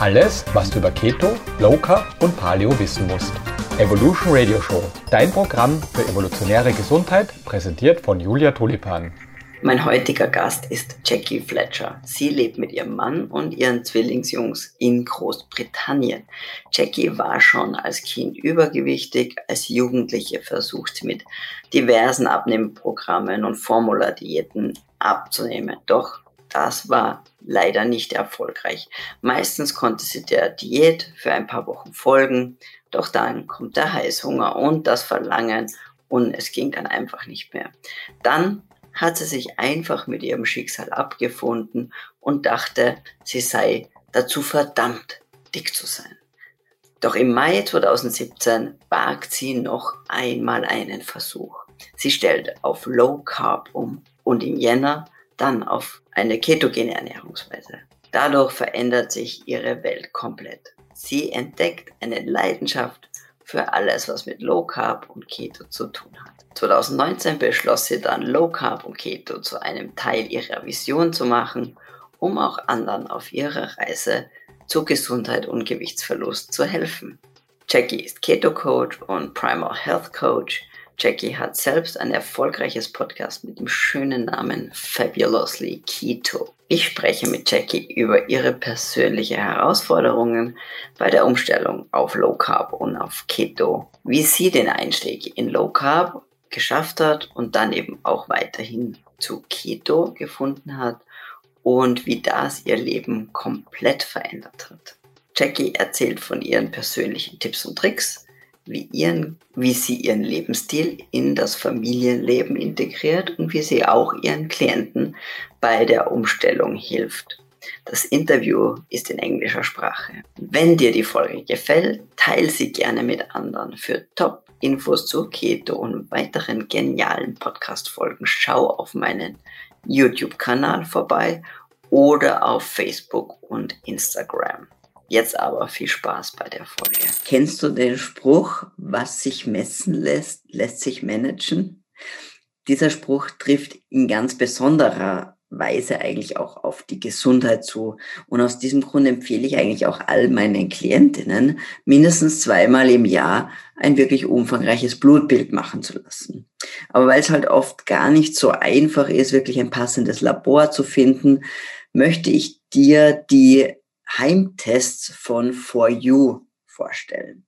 Alles, was du über Keto, Low Carb und Paleo wissen musst. Evolution Radio Show, dein Programm für evolutionäre Gesundheit, präsentiert von Julia Tulipan. Mein heutiger Gast ist Jackie Fletcher. Sie lebt mit ihrem Mann und ihren Zwillingsjungs in Großbritannien. Jackie war schon als Kind übergewichtig, als Jugendliche versucht mit diversen Abnehmprogrammen und Formula-Diäten abzunehmen. Doch das war leider nicht erfolgreich. Meistens konnte sie der Diät für ein paar Wochen folgen, doch dann kommt der Heißhunger und das Verlangen und es ging dann einfach nicht mehr. Dann hat sie sich einfach mit ihrem Schicksal abgefunden und dachte, sie sei dazu verdammt, dick zu sein. Doch im Mai 2017 wagt sie noch einmal einen Versuch. Sie stellt auf Low Carb um und im Jänner dann auf eine ketogene Ernährungsweise. Dadurch verändert sich ihre Welt komplett. Sie entdeckt eine Leidenschaft für alles, was mit Low Carb und Keto zu tun hat. 2019 beschloss sie dann Low Carb und Keto zu einem Teil ihrer Vision zu machen, um auch anderen auf ihrer Reise zu Gesundheit und Gewichtsverlust zu helfen. Jackie ist Keto Coach und Primal Health Coach. Jackie hat selbst ein erfolgreiches Podcast mit dem schönen Namen Fabulously Keto. Ich spreche mit Jackie über ihre persönlichen Herausforderungen bei der Umstellung auf Low Carb und auf Keto, wie sie den Einstieg in Low Carb geschafft hat und dann eben auch weiterhin zu Keto gefunden hat und wie das ihr Leben komplett verändert hat. Jackie erzählt von ihren persönlichen Tipps und Tricks, wie, ihren, wie sie ihren Lebensstil in das Familienleben integriert und wie sie auch ihren Klienten bei der Umstellung hilft. Das Interview ist in englischer Sprache. Wenn dir die Folge gefällt, teile sie gerne mit anderen. Für Top-Infos zu Keto und weiteren genialen Podcast-Folgen schau auf meinen YouTube-Kanal vorbei oder auf Facebook und Instagram. Jetzt aber viel Spaß bei der Folge. Kennst du den Spruch, was sich messen lässt, lässt sich managen? Dieser Spruch trifft in ganz besonderer Weise eigentlich auch auf die Gesundheit zu. Und aus diesem Grund empfehle ich eigentlich auch all meinen Klientinnen, mindestens zweimal im Jahr ein wirklich umfangreiches Blutbild machen zu lassen. Aber weil es halt oft gar nicht so einfach ist, wirklich ein passendes Labor zu finden, möchte ich dir die Heimtests von For You vorstellen.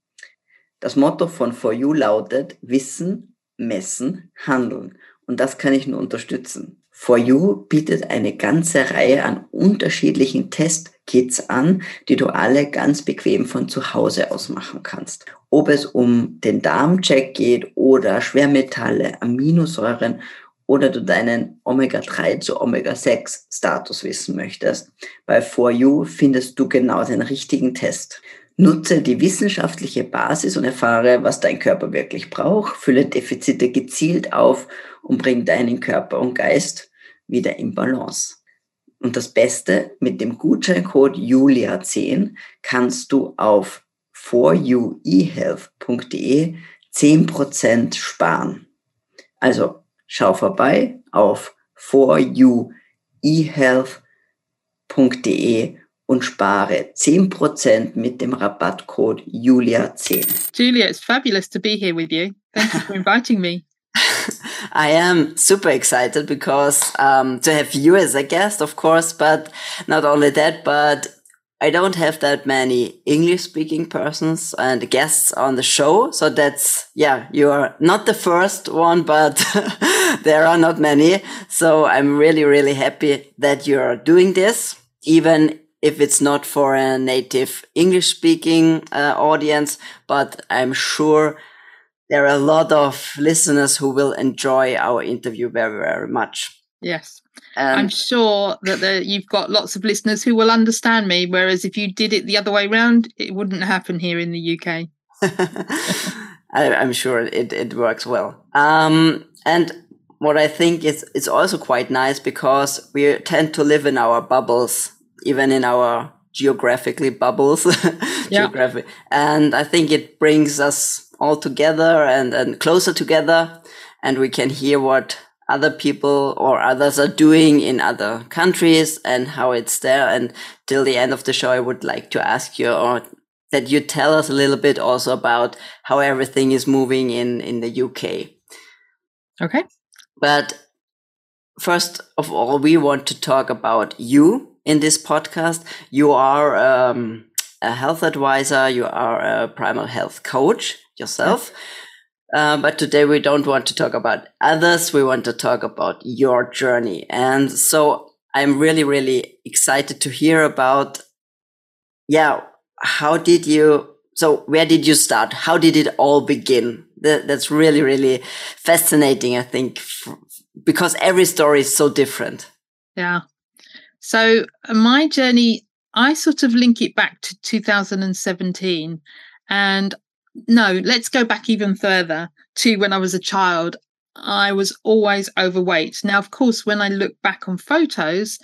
Das Motto von For You lautet Wissen, Messen, Handeln. Und das kann ich nur unterstützen. For You bietet eine ganze Reihe an unterschiedlichen Testkits an, die du alle ganz bequem von zu Hause aus machen kannst. Ob es um den Darmcheck geht oder Schwermetalle, Aminosäuren oder du deinen Omega-3 zu Omega-6-Status wissen möchtest. Bei For You findest du genau den richtigen Test. Nutze die wissenschaftliche Basis und erfahre, was dein Körper wirklich braucht, fülle Defizite gezielt auf und bring deinen Körper und Geist wieder in Balance. Und das Beste, mit dem Gutscheincode Julia10 kannst du auf foryouehealth.de 10% sparen. Also schau vorbei auf foryouehealth.de und spare 10% mit dem Rabattcode Julia10. Julia, it's fabulous to be here with you. Thank you for inviting me. I am super excited because um, to have you as a guest, of course, but not only that, but I don't have that many English speaking persons and guests on the show. So that's, yeah, you are not the first one, but there are not many. So I'm really, really happy that you're doing this, even if it's not for a native English speaking uh, audience, but I'm sure there are a lot of listeners who will enjoy our interview very, very much. Yes. Um, I'm sure that the, you've got lots of listeners who will understand me, whereas if you did it the other way around, it wouldn't happen here in the UK. I, am sure it, it works well. Um, and what I think is it's also quite nice because we tend to live in our bubbles, even in our geographically bubbles. yeah. Geographic. And I think it brings us all together and, and closer together and we can hear what other people or others are doing in other countries and how it's there. And till the end of the show, I would like to ask you or that you tell us a little bit also about how everything is moving in, in the UK. Okay. But first of all, we want to talk about you in this podcast. You are um, a health advisor, you are a primal health coach yourself. Uh, but today we don't want to talk about others. We want to talk about your journey. And so I'm really, really excited to hear about, yeah, how did you, so where did you start? How did it all begin? That, that's really, really fascinating, I think, because every story is so different. Yeah. So uh, my journey, I sort of link it back to 2017. And no, let's go back even further to when I was a child. I was always overweight. Now, of course, when I look back on photos,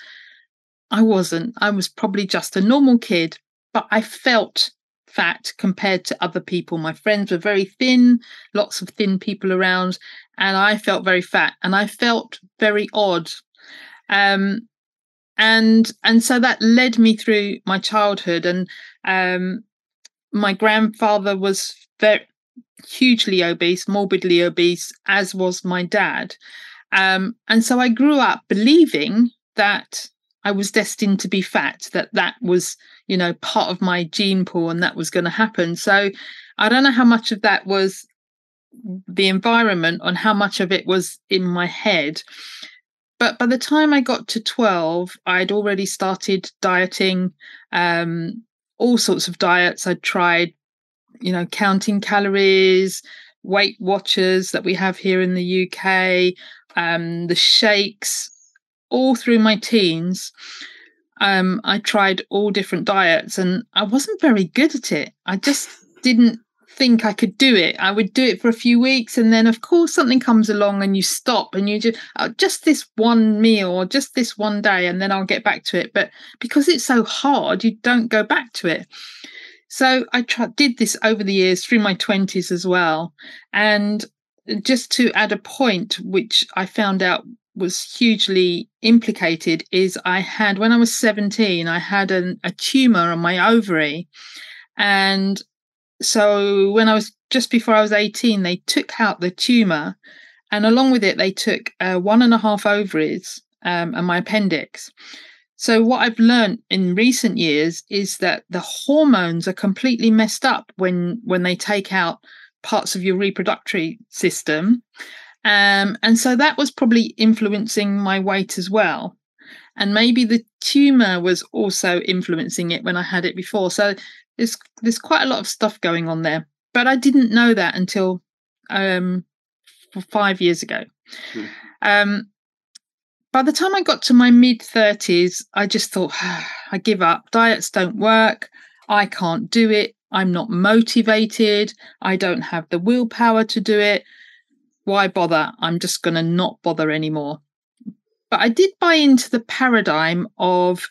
I wasn't. I was probably just a normal kid, but I felt fat compared to other people. My friends were very thin, lots of thin people around, and I felt very fat and I felt very odd. Um, and and so that led me through my childhood and um, my grandfather was very hugely obese, morbidly obese, as was my dad. Um, and so I grew up believing that I was destined to be fat, that that was, you know, part of my gene pool and that was going to happen. So I don't know how much of that was the environment and how much of it was in my head. But by the time I got to 12, I'd already started dieting, um, all sorts of diets. I'd tried, you know, counting calories, Weight Watchers that we have here in the UK, um, the shakes, all through my teens. Um, I tried all different diets and I wasn't very good at it. I just didn't think I could do it. I would do it for a few weeks, and then of course something comes along, and you stop, and you just oh, just this one meal or just this one day, and then I'll get back to it. But because it's so hard, you don't go back to it. So I did this over the years through my twenties as well, and just to add a point, which I found out was hugely implicated, is I had when I was seventeen, I had an, a tumor on my ovary, and so when I was just before I was 18, they took out the tumor, and along with it, they took uh, one and a half ovaries um, and my appendix. So what I've learned in recent years is that the hormones are completely messed up when when they take out parts of your reproductive system. Um, and so that was probably influencing my weight as well. And maybe the tumor was also influencing it when I had it before. So there's there's quite a lot of stuff going on there, but I didn't know that until um, five years ago. Hmm. Um, by the time I got to my mid thirties, I just thought I give up. Diets don't work. I can't do it. I'm not motivated. I don't have the willpower to do it. Why bother? I'm just going to not bother anymore. But I did buy into the paradigm of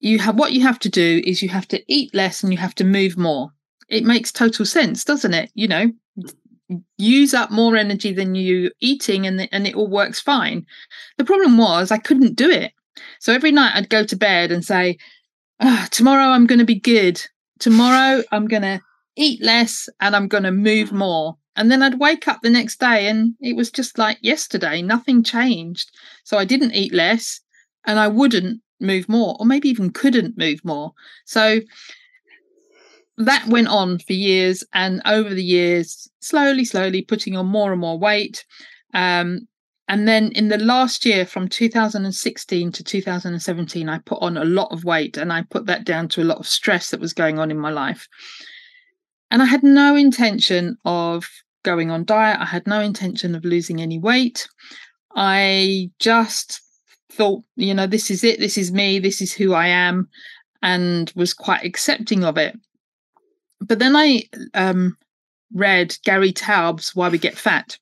you have what you have to do is you have to eat less and you have to move more. It makes total sense, doesn't it? You know, use up more energy than you eating and, the, and it all works fine. The problem was I couldn't do it. So every night I'd go to bed and say, oh, tomorrow I'm going to be good. Tomorrow I'm going to eat less and I'm going to move mm. more. And then I'd wake up the next day and it was just like yesterday, nothing changed. So I didn't eat less and I wouldn't move more, or maybe even couldn't move more. So that went on for years, and over the years, slowly, slowly putting on more and more weight. Um, and then in the last year, from 2016 to 2017, I put on a lot of weight, and I put that down to a lot of stress that was going on in my life. And I had no intention of going on diet. I had no intention of losing any weight. I just thought, you know, this is it, this is me, this is who I am, and was quite accepting of it. But then I um, read Gary Taubes' Why We Get Fat,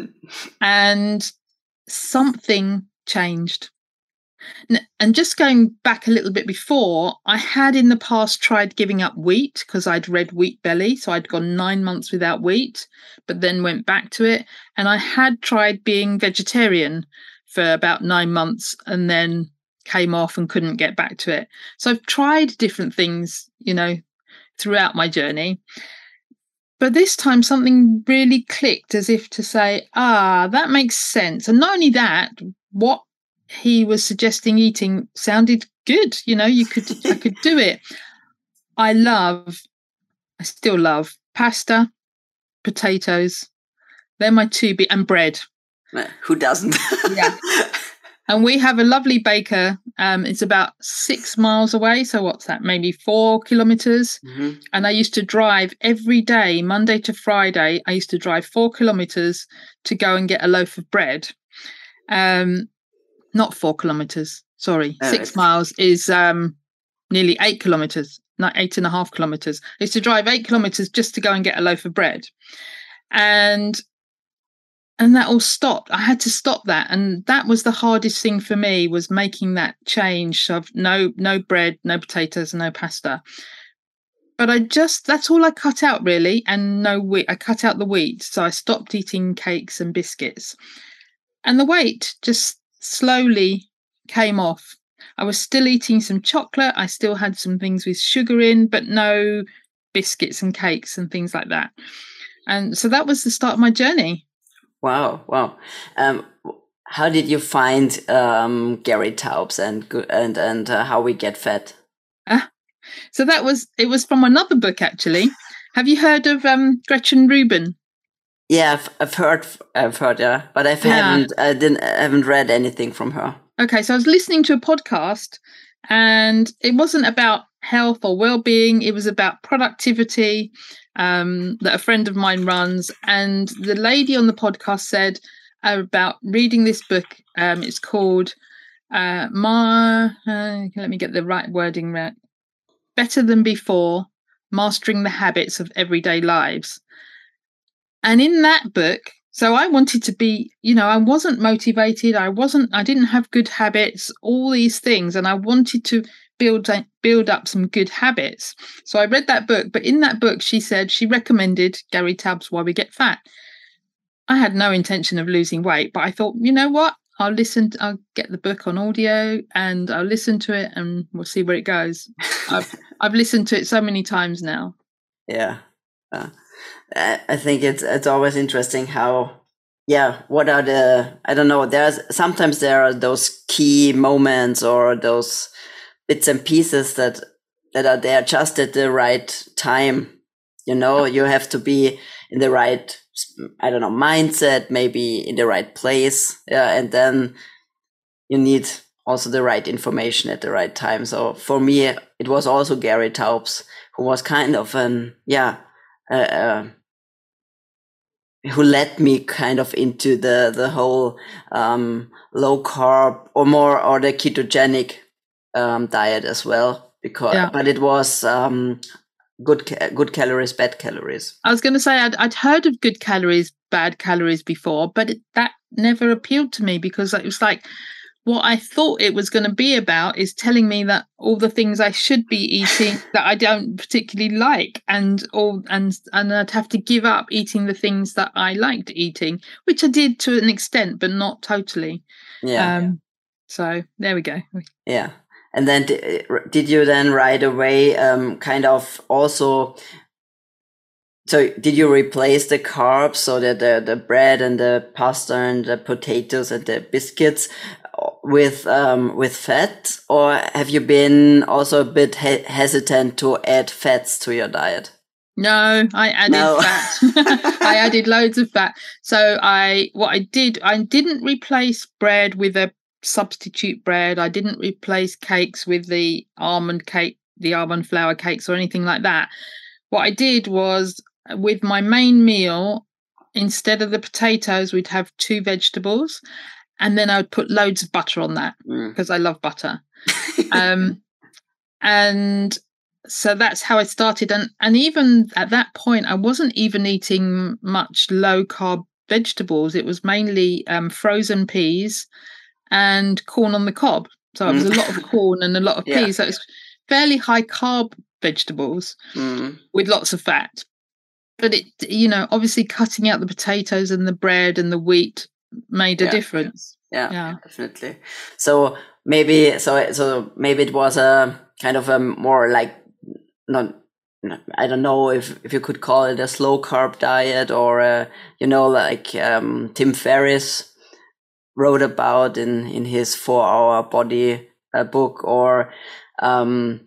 and something changed. And just going back a little bit before, I had in the past tried giving up wheat because I'd read Wheat Belly. So I'd gone nine months without wheat, but then went back to it. And I had tried being vegetarian for about nine months and then came off and couldn't get back to it. So I've tried different things, you know, throughout my journey. But this time something really clicked as if to say, ah, that makes sense. And not only that, what he was suggesting eating sounded good. You know, you could I could do it. I love, I still love pasta, potatoes. They're my two be and bread. Who doesn't? yeah. And we have a lovely baker. Um, it's about six miles away. So what's that? Maybe four kilometers. Mm-hmm. And I used to drive every day, Monday to Friday. I used to drive four kilometers to go and get a loaf of bread. Um, not four kilometers. Sorry, oh, six miles is um, nearly eight kilometers, not eight and a half kilometers. I used to drive eight kilometers just to go and get a loaf of bread. And and that all stopped i had to stop that and that was the hardest thing for me was making that change of no no bread no potatoes no pasta but i just that's all i cut out really and no wheat i cut out the wheat so i stopped eating cakes and biscuits and the weight just slowly came off i was still eating some chocolate i still had some things with sugar in but no biscuits and cakes and things like that and so that was the start of my journey Wow, wow. Um, how did you find um, Gary Taubes and and and uh, how we get fat? Uh, so that was it was from another book actually. Have you heard of um, Gretchen Rubin? Yeah, I've, I've, heard, I've heard, yeah, but I haven't, I didn't, I haven't read anything from her. Okay, so I was listening to a podcast, and it wasn't about health or well-being; it was about productivity um, that a friend of mine runs. And the lady on the podcast said about reading this book. Um, it's called uh, Ma. Uh, let me get the right wording right. Better than before, mastering the habits of everyday lives. And in that book, so I wanted to be, you know, I wasn't motivated. I wasn't, I didn't have good habits, all these things. And I wanted to build build up some good habits. So I read that book, but in that book she said she recommended Gary Taubes Why We Get Fat. I had no intention of losing weight, but I thought, you know what? I'll listen. To, I'll get the book on audio and I'll listen to it, and we'll see where it goes. I've I've listened to it so many times now. Yeah, uh, I think it's it's always interesting how yeah what are the i don't know there's sometimes there are those key moments or those bits and pieces that that are there just at the right time. You know, you have to be in the right, I don't know, mindset, maybe in the right place. Yeah. And then you need also the right information at the right time. So for me, it was also Gary Taubes, who was kind of an, yeah, uh, uh, who led me kind of into the, the whole, um, low carb or more, or the ketogenic um, diet as well because yeah. but it was um, good good calories bad calories i was going to say I'd, I'd heard of good calories bad calories before but it, that never appealed to me because it was like what i thought it was going to be about is telling me that all the things i should be eating that i don't particularly like and all and and i'd have to give up eating the things that i liked eating which i did to an extent but not totally. Yeah. Um, so there we go. Yeah. And then did you then right away um, kind of also so did you replace the carbs so that the, the bread and the pasta and the potatoes and the biscuits with um, with fat or have you been also a bit he hesitant to add fats to your diet no, I added no. fat. I added loads of fat. So I what I did, I didn't replace bread with a substitute bread. I didn't replace cakes with the almond cake, the almond flour cakes, or anything like that. What I did was uh, with my main meal, instead of the potatoes, we'd have two vegetables, and then I would put loads of butter on that because mm. I love butter. um, and so that's how I started. And and even at that point, I wasn't even eating much low carb vegetables. It was mainly um, frozen peas and corn on the cob. So it was a lot of corn and a lot of Yeah. peas. So it's fairly high carb vegetables Mm. with lots of fat. But it, you know, obviously cutting out the potatoes and the bread and the wheat made a Yeah. difference. Yeah, Yeah. definitely. So maybe so so maybe it was a kind of a more like not. I don't know if, if you could call it a slow carb diet or a, you know like um, Tim Ferriss wrote about in in his four hour body uh, book or um,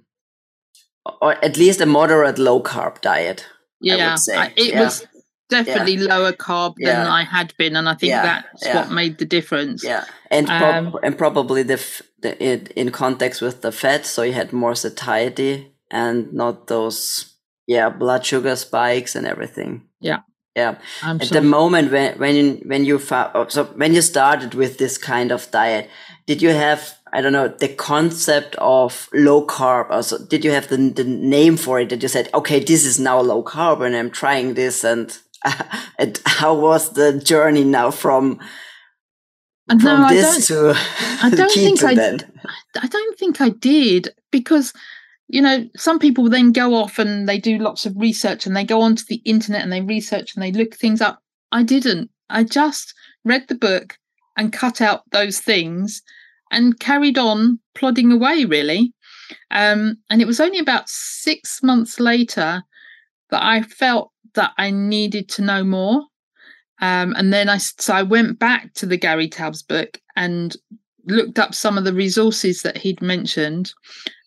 or at least a moderate low carb diet. Yeah, I would say, it yeah. was definitely lower carb than Yeah. I had been, and I think Yeah, that's yeah. what made the difference. Yeah, and prob- Um, and probably the, f- the it, in context with the fat, so you had more satiety and not those yeah blood sugar spikes and everything. Yeah. yeah. I'm At sure. the moment when when you, when you found so when you started with this kind of diet, did you have I don't know the concept of low carb? Also, did you have the the name for it? That you said, okay, this is now low carb, and I'm trying this, and and how was the journey now from And from no, I this don't. to I don't think I- then? I don't think I did because, you know, some people then go off and they do lots of research and they go onto the internet and they research and they look things up. I didn't. I just read the book and cut out those things and carried on plodding away, really. Um, and it was only about six months later that I felt that I needed to know more. Um, and then I so I went back to the Gary Taubes book and looked up some of the resources that he'd mentioned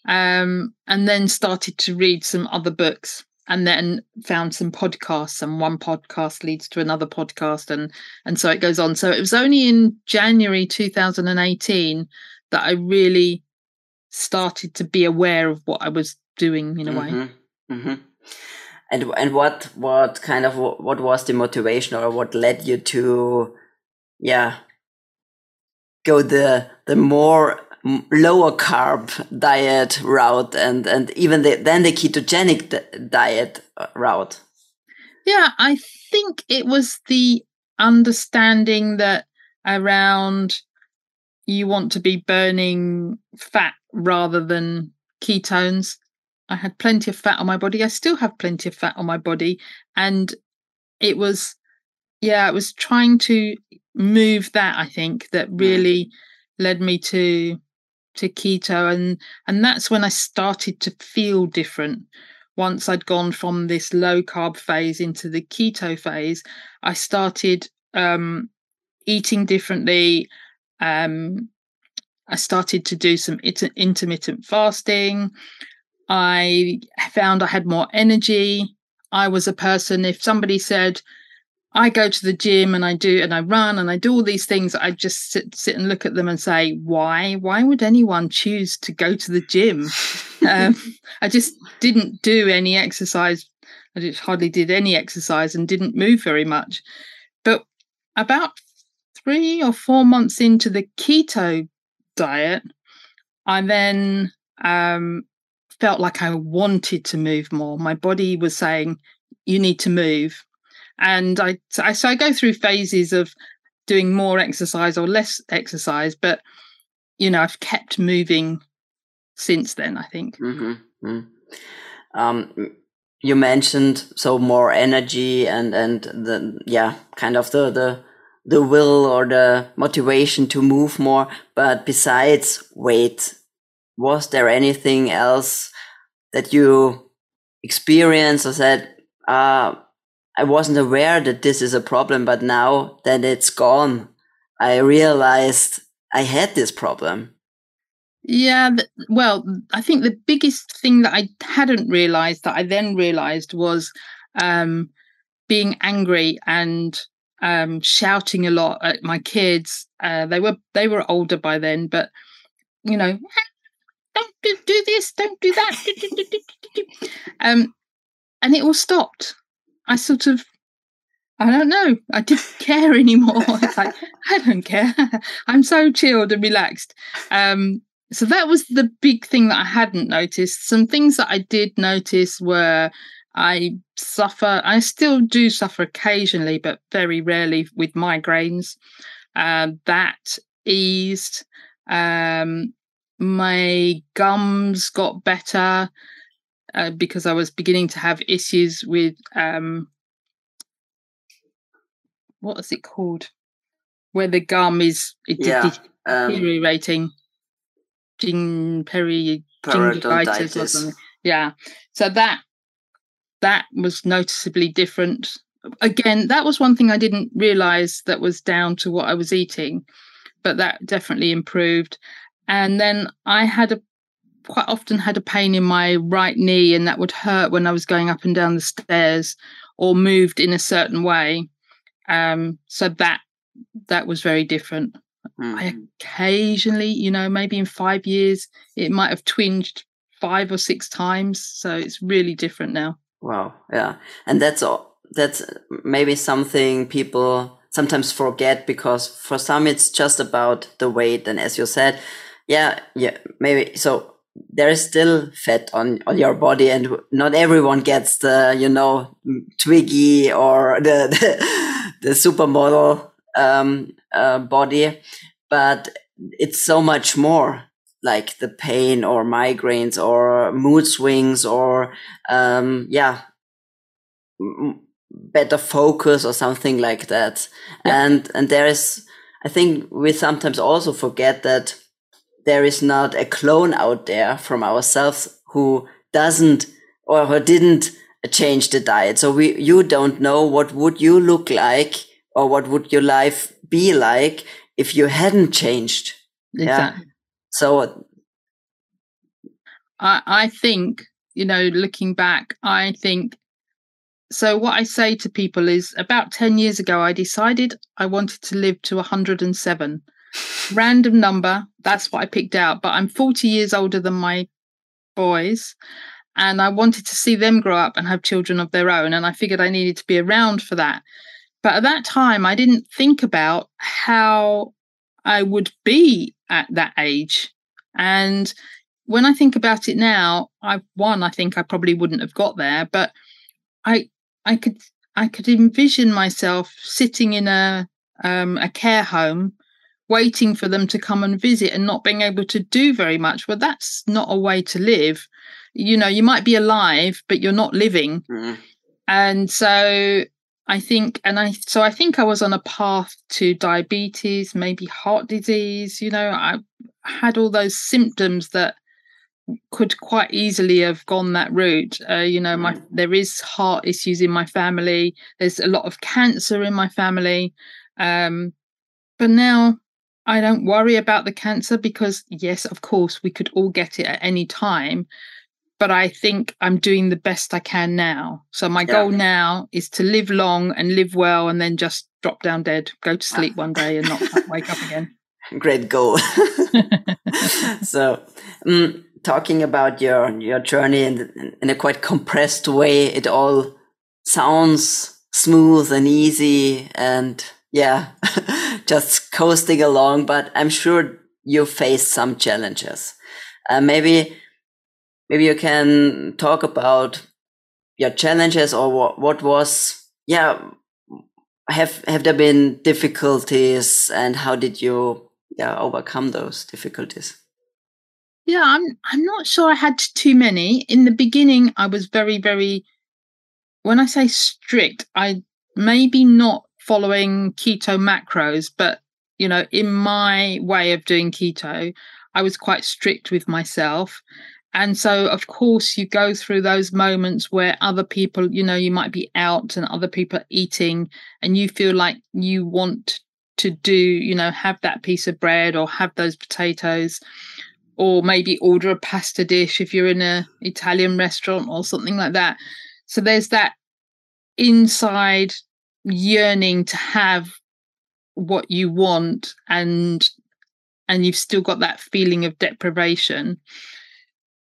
um, and then started to read some other books and then found some podcasts and one podcast leads to another podcast and and so it goes on so it was only in january 2018 that i really started to be aware of what i was doing in a way Mhm, mhm. And and what what kind of what was the motivation or what led you to, yeah, go the the more lower carb diet route and and even the, then the ketogenic diet uh, route. Yeah, I think it was the understanding that around you want to be burning fat rather than ketones. I had plenty of fat on my body. I still have plenty of fat on my body. And it was, yeah, it was trying to move that, I think, that really led me to to keto and and that's when I started to feel different once I'd gone from this low carb phase into the keto phase, I started um, eating differently. Um, I started to do some it- intermittent fasting. I found I had more energy. I was a person, if somebody said, I go to the gym and I do and I run and I do all these things, I just sit sit and look at them and say, why? Why would anyone choose to go to the gym? um, I just didn't do any exercise. I just hardly did any exercise and didn't move very much. But about three or four months into the keto diet, I then um, felt like I wanted to move more. My body was saying, "You need to move," and I so I, go through phases of doing more exercise or less exercise, but you know I've kept moving since then. I think. Mm-hmm. Um, you mentioned so more energy and and the yeah kind of the the the will or the motivation to move more. But besides weight, was there anything else that you experienced or said, uh, I wasn't aware that this is a problem, but now that it's gone, I realized I had this problem. Yeah, well, I think the biggest thing that I hadn't realized that I then realized was um, being angry and um, shouting a lot at my kids. Uh, they were they were older by then, but you know, don't do, this, don't do that. do, do, do, do, do, do." um, and it all stopped. I sort of, I don't know, I didn't care anymore. It's like I don't care. I'm so chilled and relaxed. Um, so that was the big thing that I hadn't noticed. Some things that I did notice were I suffer, I still do suffer occasionally, but very rarely with migraines. Um, that eased. Um, my gums got better uh, because I was beginning to have issues with um, what is it called? Where the gum is it yeah, um, deteriorating. Gin peri gingivitis or something. Yeah. So that that was noticeably different. Again, that was one thing I didn't realize that was down to what I was eating, but that definitely improved. And then I had a quite often had a pain in my right knee, and that would hurt when I was going up and down the stairs or moved in a certain way. Um, so that that was very different. Mm. I occasionally, you know, maybe in five years, it might have twinged five or six times. So it's really different now. Wow. Yeah. And that's all. That's maybe something people sometimes forget because for some it's just about the weight. And as you said, yeah, yeah, maybe so there is still fat on, on your body and not everyone gets the, you know, Twiggy or the, the, the supermodel, um, uh, body, but it's so much more like the pain or migraines or mood swings or, um, yeah, better focus or something like that. Yeah. And, and there is, I think we sometimes also forget that there is not a clone out there from ourselves who doesn't or who didn't change the diet. So we, you don't know what would you look like or what would your life be like if you hadn't changed. Exactly. Yeah. So I, I think, you know, looking back, I think so what I say to people is about 10 years ago, I decided I wanted to live to 107 random number. That's what I picked out. But I'm 40 years older than my boys. And I wanted to see them grow up and have children of their own. And I figured I needed to be around for that. But at that time, I didn't think about how I would be at that age. And when I think about it now, I one, I think I probably wouldn't have got there, but I I could I could envision myself sitting in a um, a care home waiting for them to come and visit and not being able to do very much. Well, that's not a way to live. You know, you might be alive, but you're not living. Mm. And so I think, and I, so I think I was on a path to diabetes, maybe heart disease. You know, I had all those symptoms that could quite easily have gone that route. Uh, you know, my mm. there is heart issues in my family. There's a lot of cancer in my family. Um, but now I don't worry about the cancer because, yes, of course, we could all get it at any time. But I think I'm doing the best I can now. So my yeah. goal now is to live long and live well and then just drop down dead, go to sleep one day and not wake up again. Great goal. so, um, talking about your your journey in, in a quite compressed way, it all sounds smooth and easy and yeah, just coasting along, but I'm sure you faced some challenges. Uh, maybe, maybe you can talk about your challenges or what, what was, yeah, have, have there been difficulties and how did you, yeah, overcome those difficulties? Yeah, I'm, I'm not sure I had too many. In the beginning, I was very, very, when I say strict, I maybe not following keto macros, but you know, in my way of doing keto, I was quite strict with myself. And so, of course, you go through those moments where other people, you know, you might be out and other people are eating, and you feel like you want to do, you know, have that piece of bread or have those potatoes, or maybe order a pasta dish if you're in a Italian restaurant or something like that. So there's that inside yearning to have what you want and and you've still got that feeling of deprivation.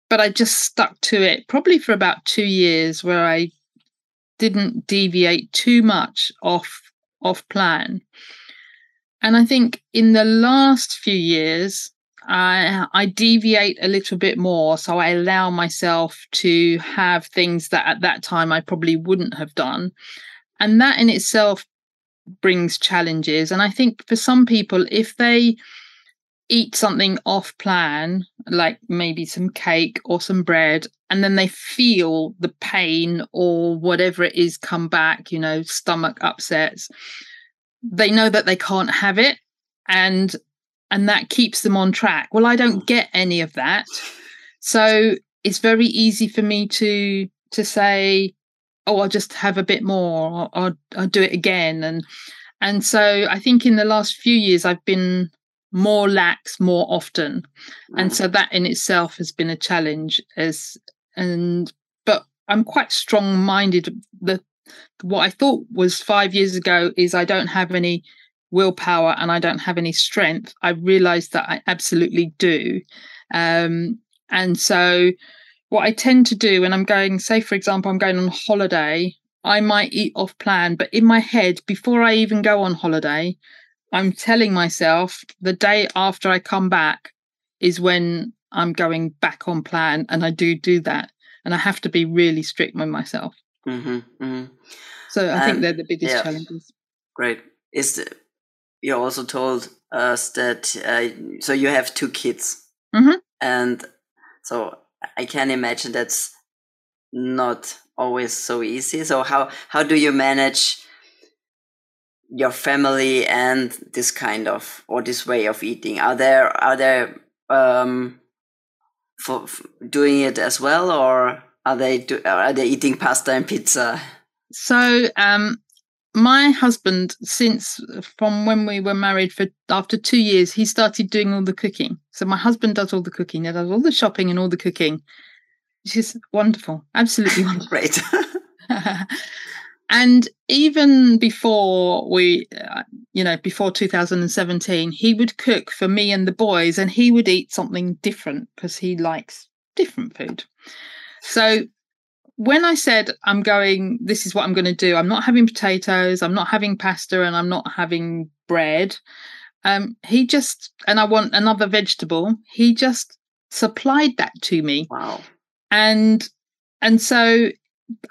But i just stuck to it probably for about 2 years where i didn't deviate too much off off plan. And i think in the last few years I, I deviate a little bit more. So i allow myself to have things that at that time i probably wouldn't have done and that in itself brings challenges and i think for some people if they eat something off plan, like maybe some cake or some bread, and then they feel the pain or whatever it is come back, you know, stomach upsets, they know that they can't have it. And and that keeps them on track. Well, I don't get any of that. So it's very easy for me to to say, oh, I'll just have a bit more, or I'll, I'll do it again. And and so I think in the last few years I've been more lax more often. And so that in itself has been a challenge as and but i'm quite strong minded the what i thought was 5 years ago is i don't have any willpower and i don't have any strength. I realized that i absolutely do. Um and so what i tend to do when i'm going say for example i'm going on holiday i might eat off plan but in my head before i even go on holiday I'm telling myself the day after I come back is when I'm going back on plan, and I do do that, and I have to be really strict with myself. Mm-hmm, mm-hmm. So I think they're the biggest yeah, challenges. Great. Is the, you also told us that uh, so you have two kids, mm-hmm. and so I can imagine that's not always so easy. So how how do you manage? your family and this kind of or this way of eating are there are there um for, for doing it as well or are they do, are they eating pasta and pizza so um my husband since from when we were married for after two years he started doing all the cooking. So my husband does all the cooking. He does all the shopping and all the cooking. Which is wonderful. Absolutely wonderful. Great. And even before we uh, you know before 2017 he would cook for me and the boys and he would eat something different because he likes different food. So when i said i'm going this is what i'm going to do i'm not having potatoes i'm not having pasta and i'm not having bread um he just and i want another vegetable he just supplied that to me wow and and so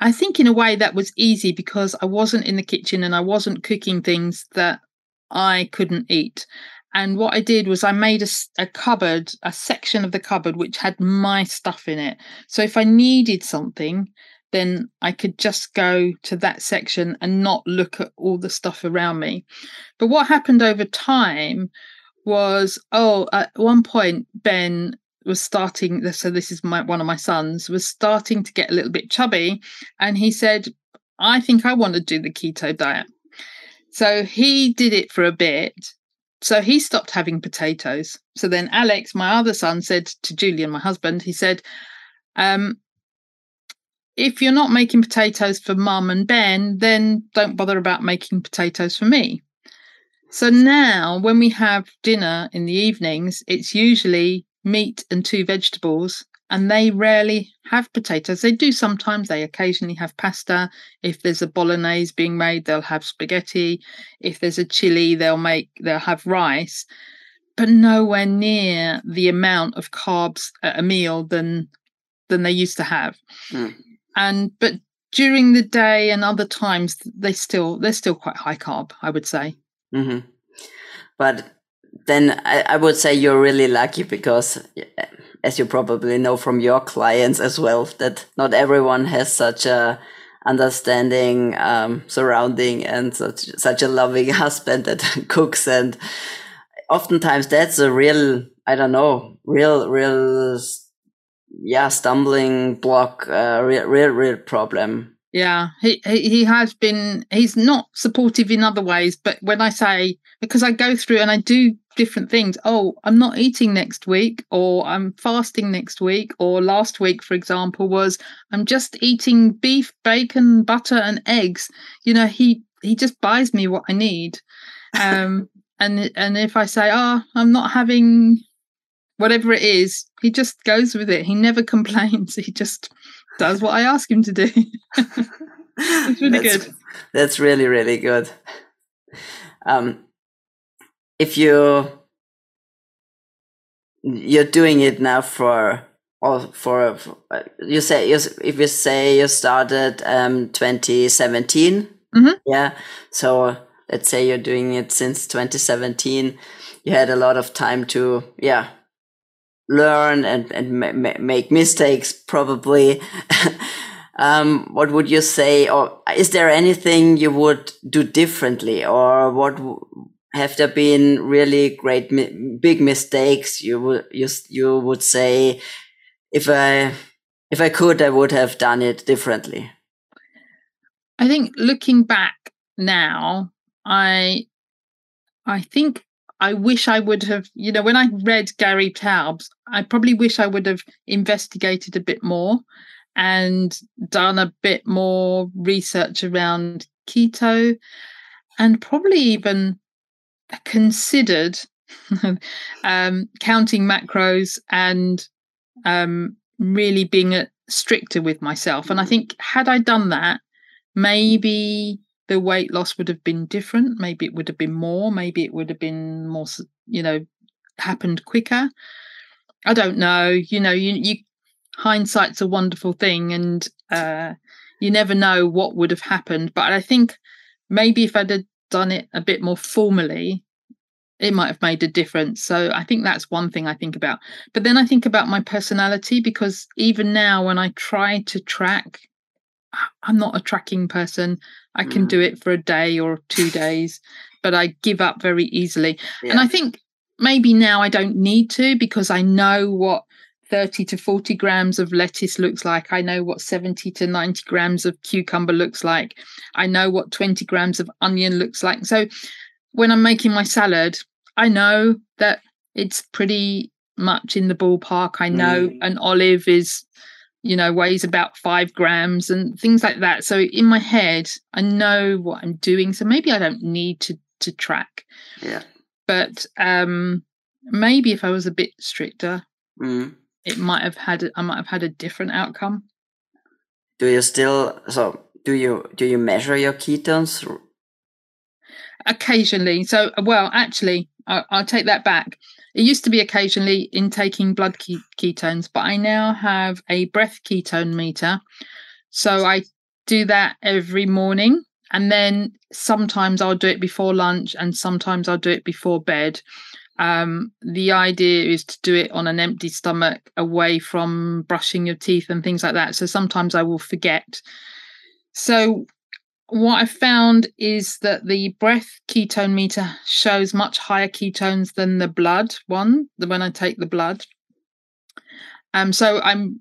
I think in a way that was easy because I wasn't in the kitchen and I wasn't cooking things that I couldn't eat. And what I did was I made a, a, cupboard, a section of the cupboard which had my stuff in it. So if I needed something, then I could just go to that section and not look at all the stuff around me. But what happened over time was oh, at one point, Ben was starting so this is my one of my sons was starting to get a little bit chubby and he said i think i want to do the keto diet so he did it for a bit so he stopped having potatoes. So then alex my other son said to julian my husband he said um, if you're not making potatoes for mum and ben then don't bother about making potatoes for me. So now when we have dinner in the evenings it's usually meat and two vegetables and they rarely have potatoes. They do sometimes, they occasionally have pasta. If there's a bolognese being made, they'll have spaghetti. If there's a chili, they'll make they'll have rice, but nowhere near the amount of carbs at a meal than than they used to have. Mm. And but during the day and other times they still they're still quite high carb, I would say. Mm-hmm. But then I, I would say you're really lucky because as you probably know from your clients as well that not everyone has such a understanding um, surrounding and such such a loving husband that cooks. And oftentimes that's a real i don't know real real yeah stumbling block uh, real real real problem yeah, he, he has been. He's not supportive in other ways, but when I say because I go through and I do different things. Oh, I'm not eating next week, or I'm fasting next week, or last week, for example, was I'm just eating beef, bacon, butter, and eggs. You know, he he just buys me what I need. Um, and and if I say, oh, I'm not having whatever it is, he just goes with it. He never complains. He just does what I ask him to do. it's really that's, good. That's really, really good. Um, if you you're doing it now for or for, for you say you, if you say you started um 2017 mm-hmm. yeah so let's say you're doing it since 2017, you had a lot of time to, yeah, learn and, and ma ma make mistakes probably. um, what would you say, or is there anything you would do differently or what have there been really great, big mistakes you would, you, you would say, if I, if I could, I would have done it differently? I think looking back now, I I think I wish I would have, you know, when I read Gary Taubes, I probably wish I would have investigated a bit more and done a bit more research around keto and probably even considered um, counting macros and um, really being a, stricter with myself. And I think had I done that, maybe the weight loss would have been different. Maybe it would have been more. Maybe it would have been more, you know, happened quicker. I don't know. You know, you, you hindsight's a wonderful thing, and uh, you never know what would have happened. But I think maybe if I'd have done it a bit more formally, it might have made a difference. So I think that's one thing I think about. But then I think about my personality because even now, when I try to track, I'm not a tracking person. I can mm. do it for a day or two days, but I give up very easily. Yeah. And I think maybe now I don't need to because I know what 30 to 40 grams of lettuce looks like. I know what 70 to 90 grams of cucumber looks like. I know what 20 grams of onion looks like. So when I'm making my salad, I know that it's pretty much in the ballpark. I know mm. an olive is you know, weighs about five grams and things like that. So in my head, I know what I'm doing. So maybe I don't need to to track. Yeah. But um maybe if I was a bit stricter, mm. it might have had I might have had a different outcome. Do you still so do you do you measure your ketones? Occasionally. So well, actually, I, I'll take that back. It used to be occasionally in taking blood ketones, but I now have a breath ketone meter. So I do that every morning. And then sometimes I'll do it before lunch and sometimes I'll do it before bed. Um, the idea is to do it on an empty stomach away from brushing your teeth and things like that. So sometimes I will forget. So what I found is that the breath ketone meter shows much higher ketones than the blood one, when I take the blood. Um, so I'm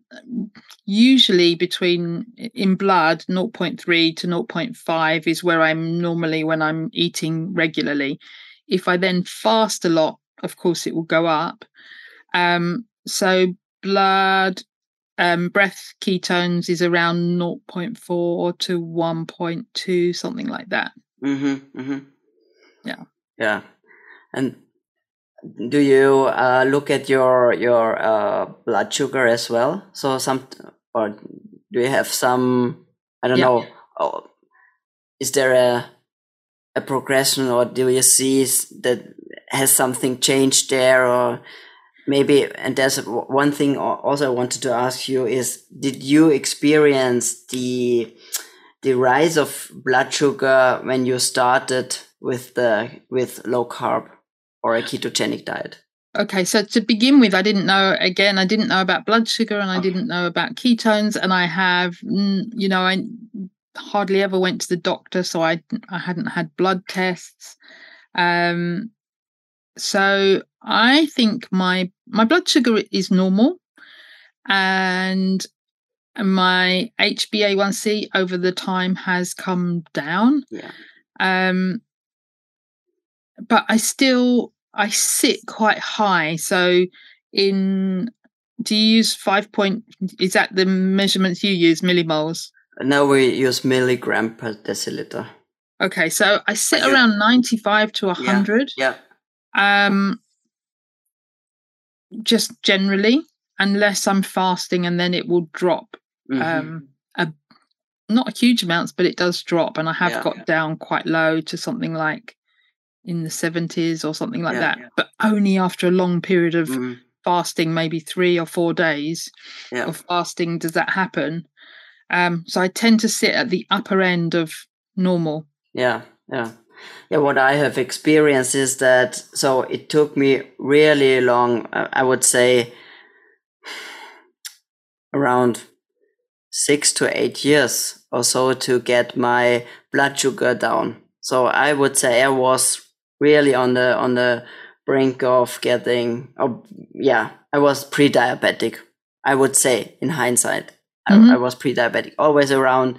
usually between in blood 0.3 to 0.5 is where I'm normally when I'm eating regularly. If I then fast a lot, of course, it will go up. Um, so blood um, breath ketones is around 0.4 to 1.2, something like that. Mm-hmm, mm-hmm. Yeah. Yeah. And do you uh, look at your your uh, blood sugar as well? So some, or do you have some? I don't yeah. know. Oh, is there a a progression, or do you see that has something changed there, or maybe and there's one thing also i wanted to ask you is did you experience the the rise of blood sugar when you started with the with low carb or a ketogenic diet okay so to begin with i didn't know again i didn't know about blood sugar and i okay. didn't know about ketones and i have you know i hardly ever went to the doctor so i i hadn't had blood tests um so I think my my blood sugar is normal, and my HbA1c over the time has come down. Yeah. Um, but I still I sit quite high. So in do you use five point? Is that the measurements you use millimoles? No, we use milligram per deciliter. Okay, so I sit around ninety five to hundred. Yeah. yeah. Um, just generally, unless I'm fasting, and then it will drop. Mm-hmm. Um, a not huge amounts, but it does drop, and I have yeah, got yeah. down quite low to something like in the 70s or something like yeah, that, but only after a long period of mm-hmm. fasting, maybe three or four days of fasting, does that happen. Um, so I tend to sit at the upper end of normal. Yeah, yeah. Yeah, what I have experienced is that so it took me really long, I would say around six to eight years or so to get my blood sugar down. So I would say I was really on the on the brink of getting oh yeah, I was pre-diabetic. I would say in hindsight. Mm-hmm. I, I was pre-diabetic, always around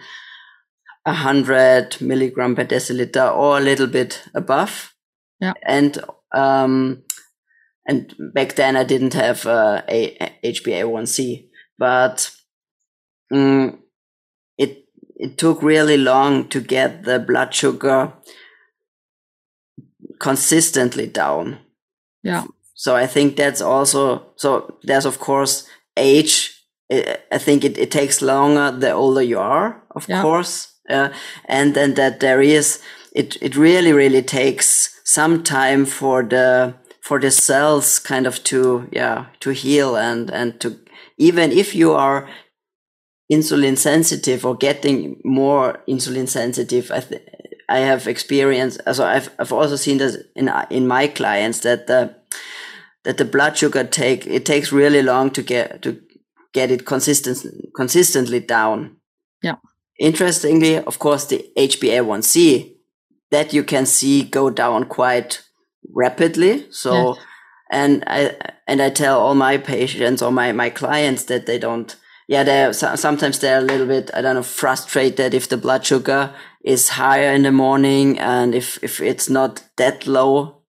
100 milligram per deciliter or a little bit above. Yeah. And, um, and back then I didn't have uh, a, a HbA1c, but um, it, it took really long to get the blood sugar consistently down. Yeah. So I think that's also, so there's of course age. I think it, it takes longer the older you are, of yeah. course uh, and then that there is it it really really takes some time for the for the cells kind of to yeah to heal and and to even if you are insulin sensitive or getting more insulin sensitive i i have experienced so i've i've also seen this in in my clients that the that the blood sugar take it takes really long to get to get it consistent consistently down. Yeah Interestingly, of course, the HbA1c that you can see go down quite rapidly. So, yes. and I and I tell all my patients or my my clients that they don't. Yeah, they're sometimes they're a little bit I don't know frustrated if the blood sugar is higher in the morning and if if it's not that low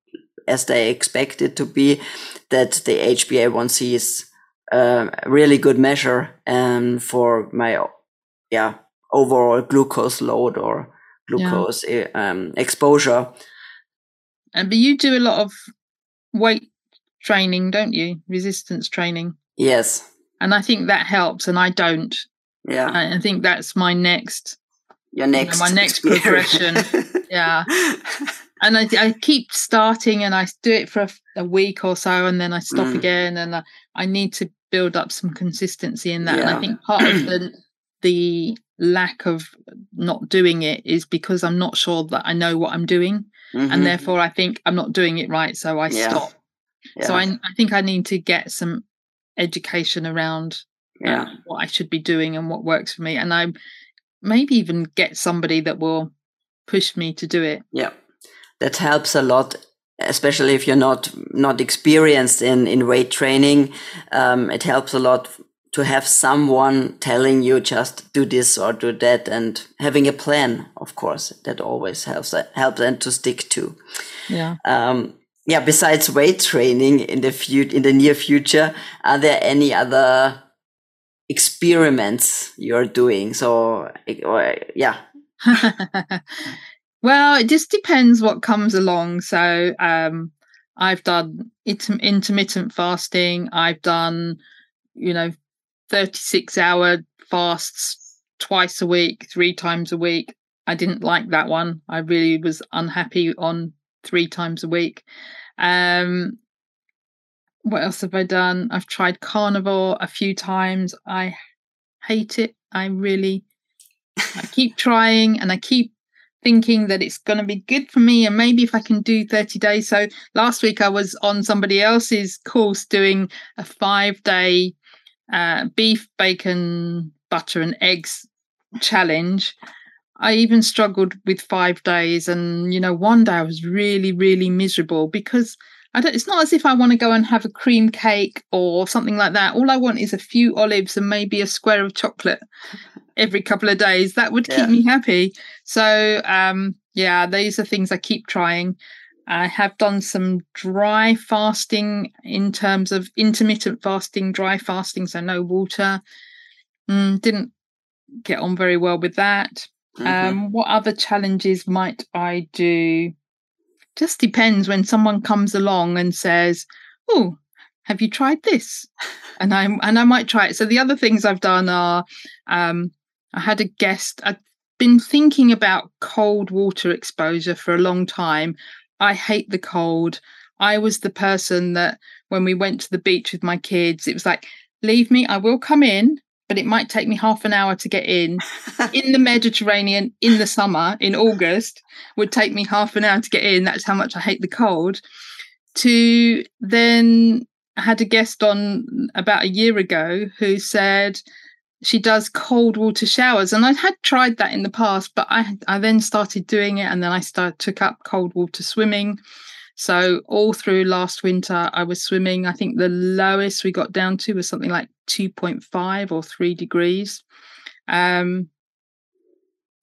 as they expect it to be, that the HbA1c is a really good measure and um, for my yeah overall glucose load or glucose yeah. um, exposure. And but you do a lot of weight training, don't you? Resistance training. Yes. And I think that helps, and I don't. Yeah. I, I think that's my next. Your next. You know, my next progression. yeah. And I, I keep starting, and I do it for a, a week or so, and then I stop mm. again, and I, I need to build up some consistency in that. Yeah. And I think part of the the lack of not doing it is because I'm not sure that I know what I'm doing. Mm-hmm. And therefore, I think I'm not doing it right. So I yeah. stop. Yeah. So I, I think I need to get some education around uh, yeah. what I should be doing and what works for me. And I maybe even get somebody that will push me to do it. Yeah. That helps a lot especially if you're not not experienced in in weight training um, it helps a lot to have someone telling you just do this or do that and having a plan of course that always helps helps and to stick to. Yeah. Um, yeah besides weight training in the future in the near future are there any other experiments you're doing? So or, yeah. Well it just depends what comes along. So um, i've done intermittent fasting. I've done you know 36 hour fasts twice a week, three times a week. I didn't like that one. I really was unhappy on three times a week. Um, what else have I done? I've tried carnivore a few times. I hate it. I really, I keep trying and I keep thinking that it's going to be good for me and maybe if I can do 30 days. So last week I was on somebody else's course doing a five day uh, beef, bacon, butter, and eggs challenge. I even struggled with five days, and you know, one day I was really, really miserable because I don't. It's not as if I want to go and have a cream cake or something like that. All I want is a few olives and maybe a square of chocolate every couple of days. That would keep yeah. me happy. So, um, yeah, these are things I keep trying. I have done some dry fasting in terms of intermittent fasting, dry fasting, so no water. Mm, didn't get on very well with that. Mm-hmm. Um, what other challenges might I do? Just depends when someone comes along and says, "Oh, have you tried this?" and I and I might try it. So the other things I've done are, um, I had a guest. I've been thinking about cold water exposure for a long time. I hate the cold. I was the person that when we went to the beach with my kids, it was like, leave me, I will come in, but it might take me half an hour to get in. in the Mediterranean in the summer, in August, would take me half an hour to get in. That's how much I hate the cold. To then I had a guest on about a year ago who said she does cold water showers and i had tried that in the past but i i then started doing it and then i started took up cold water swimming. So all through last winter i was swimming. I think the lowest we got down to was something like 2.5 or 3 degrees. Um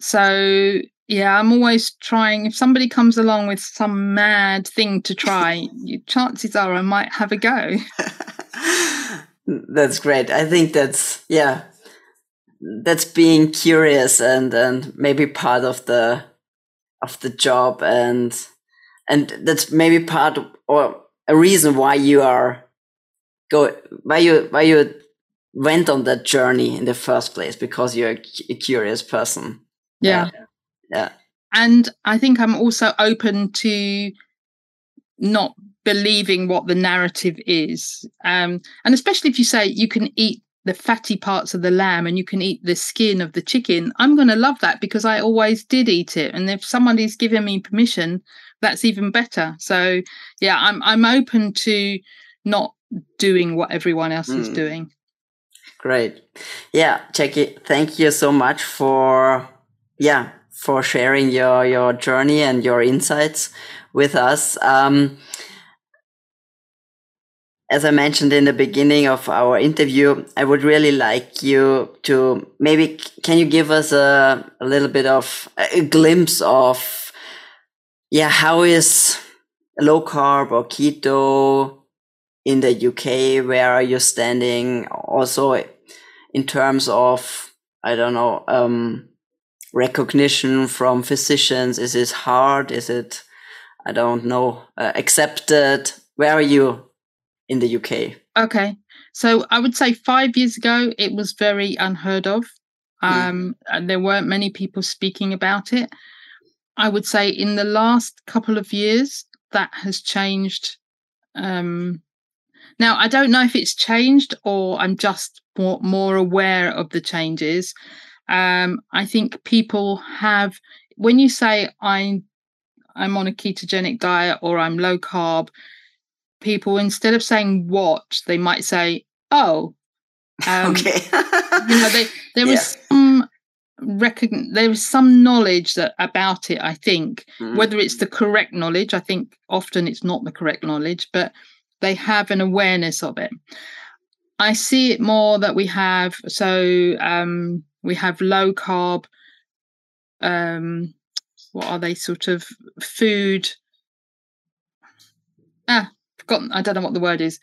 so yeah i'm always trying. If somebody comes along with some mad thing to try chances are i might have a go. That's great. I think that's yeah that's being curious and and maybe part of the of the job and and that's maybe part of, or a reason why you are go why you why you went on that journey in the first place because you're a curious person. Yeah. Yeah. And i think i'm also open to not believing what the narrative is. Um and especially if you say you can eat the fatty parts of the lamb and you can eat the skin of the chicken, I'm going to love that because I always did eat it. And if somebody's given me permission, that's even better. So yeah, I'm I'm open to not doing what everyone else mm. is hmm. doing. Great. Yeah, Jackie, thank you so much for yeah, for sharing your your journey and your insights with us. Um, as I mentioned in the beginning of our interview, I would really like you to maybe can you give us a, a little bit of a glimpse of yeah how is low carb or keto in the UK? Where are you standing? Also, in terms of I don't know um, recognition from physicians, is it hard? Is it I don't know uh, accepted? Where are you in the UK? Okay. So I would say five years ago, it was very unheard of. Hmm. Um, mm. There weren't many people speaking about it. I would say in the last couple of years, that has changed. Um, now, I don't know if it's changed or I'm just more, more aware of the changes. Um, I think people have, when you say I'm, I'm on a ketogenic diet or I'm low carb, people instead of saying what they might say oh. Um, okay. you know they, there yeah. was some recogn- there was some knowledge that about it i think. Mm. whether it's the correct knowledge i think often it's not the correct knowledge but they have an awareness of it. I see it more that we have so um we have low carb um what are they sort of food. Ah forgotten. I don't know what the word is.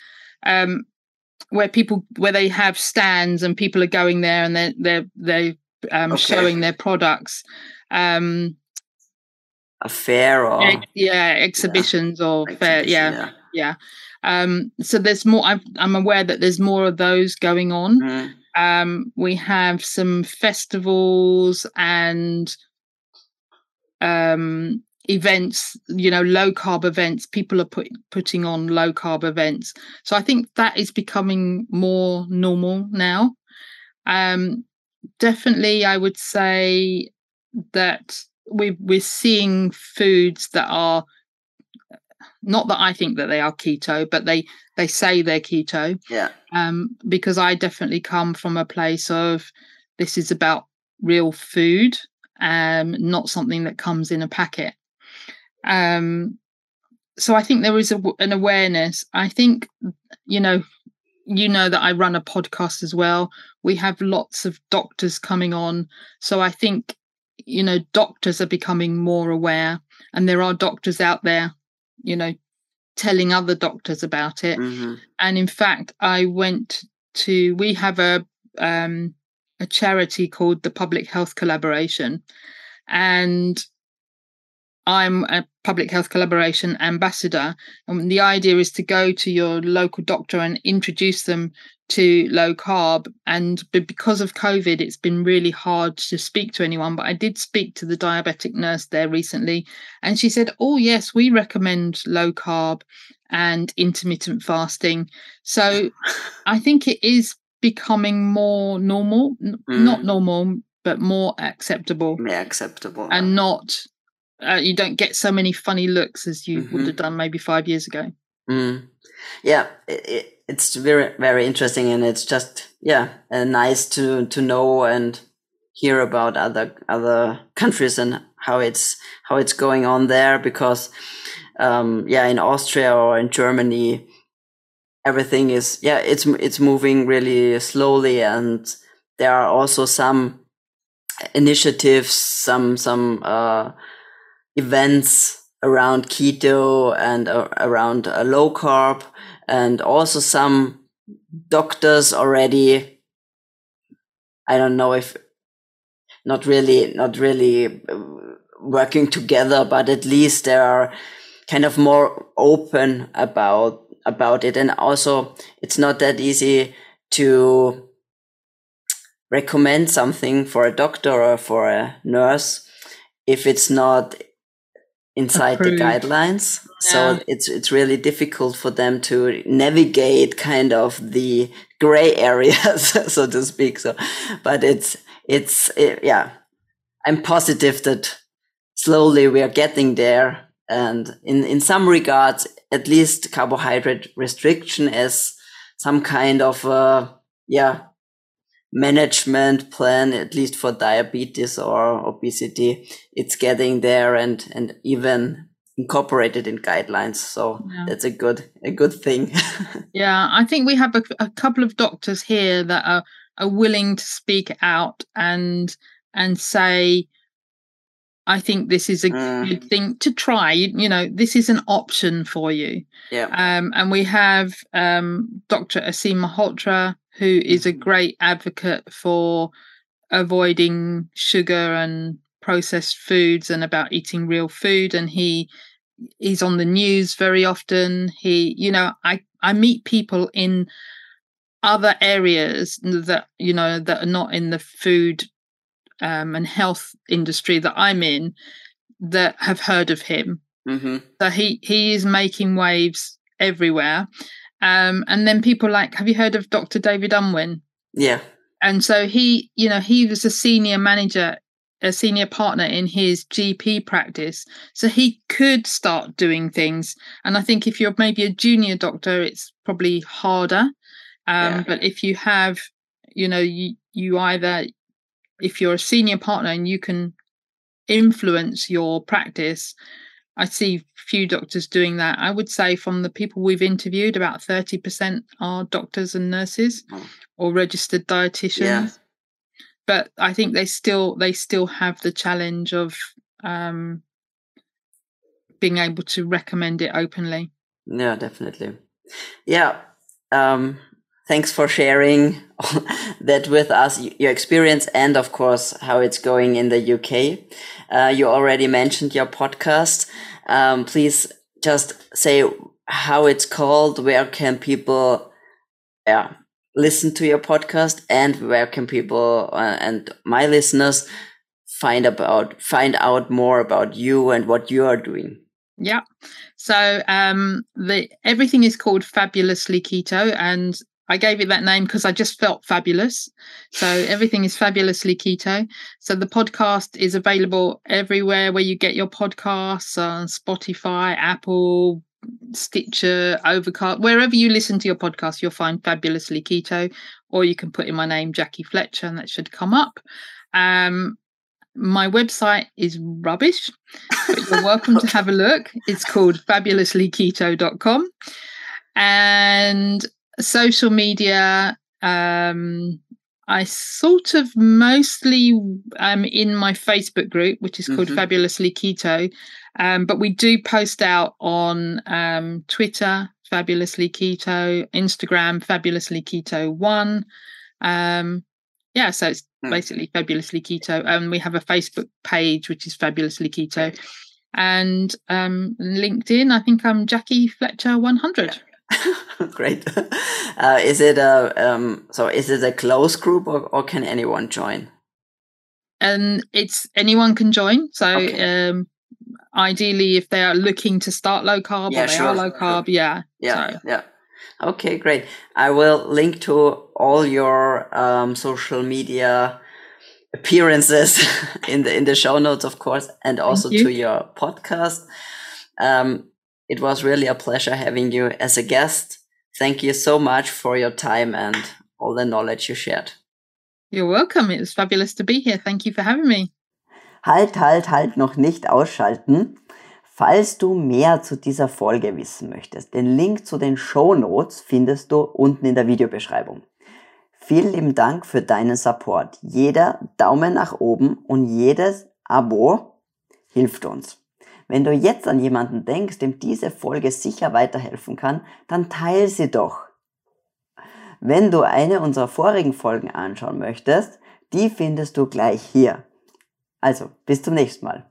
Um, where people where they have stands and people are going there and they're they're they um, okay. showing their products. Um, a fair or ex- yeah exhibitions yeah. or fair yeah yeah. yeah. Um, so there's more. I'm, I'm aware that there's more of those going on. Mm. Um, we have some festivals and um, events you know low carb events people are put, putting on low carb events. So i think that is becoming more normal now. Um definitely i would say that we we're seeing foods that are not that i think that they are keto but they they say they're keto. Yeah. Um because i definitely come from a place of this is about real food um not something that comes in a packet um, so I think there is a, an awareness. I think, you know, you know that I run a podcast as well. We have lots of doctors coming on. So I think, you know, doctors are becoming more aware, and there are doctors out there, you know, telling other doctors about it. Mm-hmm. And in fact, I went to, we have a, um, a charity called the Public Health Collaboration. And I'm a public health collaboration ambassador. And the idea is to go to your local doctor and introduce them to low carb. And because of COVID, it's been really hard to speak to anyone. But I did speak to the diabetic nurse there recently, and she said, Oh, yes, we recommend low carb and intermittent fasting. So I think it is becoming more normal, mm. not normal, but more acceptable. More acceptable. And not, uh, you don't get so many funny looks as you mm-hmm. would have done maybe five years ago. Mm. Yeah, it, it's very, very interesting. And it's just, yeah, uh, nice to, to know and hear about other, other countries and how it's, how it's going on there because, um, yeah, in Austria or in Germany, everything is yeah it's it's moving really slowly and there are also some initiatives some some uh, events around keto and uh, around uh, low carb and also some doctors already i don't know if not really not really uh, working together but at least they are kind of more open about about it. And also, it's not that easy to recommend something for a doctor or for a nurse if it's not inside Approved. the guidelines. Yeah. So it's it's really difficult for them to navigate kind of the gray areas, so to speak. So, but it's it's it, yeah, I'm positive that slowly we are getting there, and in in some regards, at least carbohydrate restriction as some kind of a, yeah, management plan, at least for diabetes or obesity. It's getting there and, and even incorporated in guidelines. So yeah. that's a good, a good thing. yeah. I think we have a, a couple of doctors here that are, are willing to speak out and, and say, I think this is a mm. good thing to try. You, know, this is an option for you. Yeah. Um, and we have um, Dr. Aseem Malhotra, who is a mm-hmm. great advocate for avoiding sugar and processed foods and about eating real food. And he he's on the news very often. He, you know, I I meet people in other areas that you know that are not in the food um, and health industry that I'm in that have heard of him. Mm-hmm. So he he is making waves everywhere. Um, and then people like, have you heard of Dr. David Unwin? Yeah. And so he, you know, he was a senior manager, a senior partner in his GP practice. So he could start doing things. And I think if you're maybe a junior doctor, it's probably harder. Um, yeah. But if you have, you know, you you either if you're a senior partner and you can influence your practice i see few doctors doing that. I would say from the people we've interviewed about 30% are doctors and nurses or registered dietitians. Yeah. but i think they still they still have the challenge of um, being able to recommend it openly. Yeah definitely. Yeah um, thanks for sharing that with us, your experience, and of course, how it's going in the UK. Uh, you already mentioned your podcast. Um, please just say how it's called, where can people yeah, listen to your podcast, and where can people uh, and my listeners find about find out more about you and what you are doing. Yeah. So um the everything is called fabulously keto and I gave it that name because I just felt fabulous. So everything is fabulously keto. So the podcast is available everywhere where you get your podcasts on Spotify, Apple, Stitcher, Overcast, wherever you listen to your podcast, you'll find fabulously keto, or you can put in my name, Jackie Fletcher, and that should come up. Um, my website is rubbish, but you're welcome to have a look. It's called fabulouslyketo.com. And social media um I sort of mostly am in my Facebook group, which is called mm-hmm. Fabulously Keto. Um, but we do post out on um, Twitter, Fabulously Keto, Instagram, Fabulously Keto One. Um, yeah, so it's mm. basically Fabulously Keto. And um, we have a Facebook page, which is Fabulously Keto. And um, LinkedIn, I think I'm Jackie Fletcher 100. Yeah. Great. Uh, is it a um, so? Is it a closed group, or, or can anyone join? And it's anyone can join. So, okay. um, ideally, if they are looking to start low carb, yeah, or they sure. are low carb, yeah. Yeah, so. yeah. Okay, great. I will link to all your um, social media appearances in the in the show notes, of course, and also you. to your podcast. Um, it was really a pleasure having you as a guest. Thank you so much for your time and all the knowledge you shared. You're welcome. It was fabulous to be here. Thank you for having me. Halt, halt, halt, noch nicht ausschalten. Falls du mehr zu dieser Folge wissen möchtest, den Link zu den Show Notes findest du unten in der Videobeschreibung. Vielen lieben Dank für deinen Support. Jeder Daumen nach oben und jedes Abo hilft uns. Wenn du jetzt an jemanden denkst, dem diese Folge sicher weiterhelfen kann, dann teile sie doch. Wenn du eine unserer vorigen Folgen anschauen möchtest, die findest du gleich hier. Also, bis zum nächsten Mal.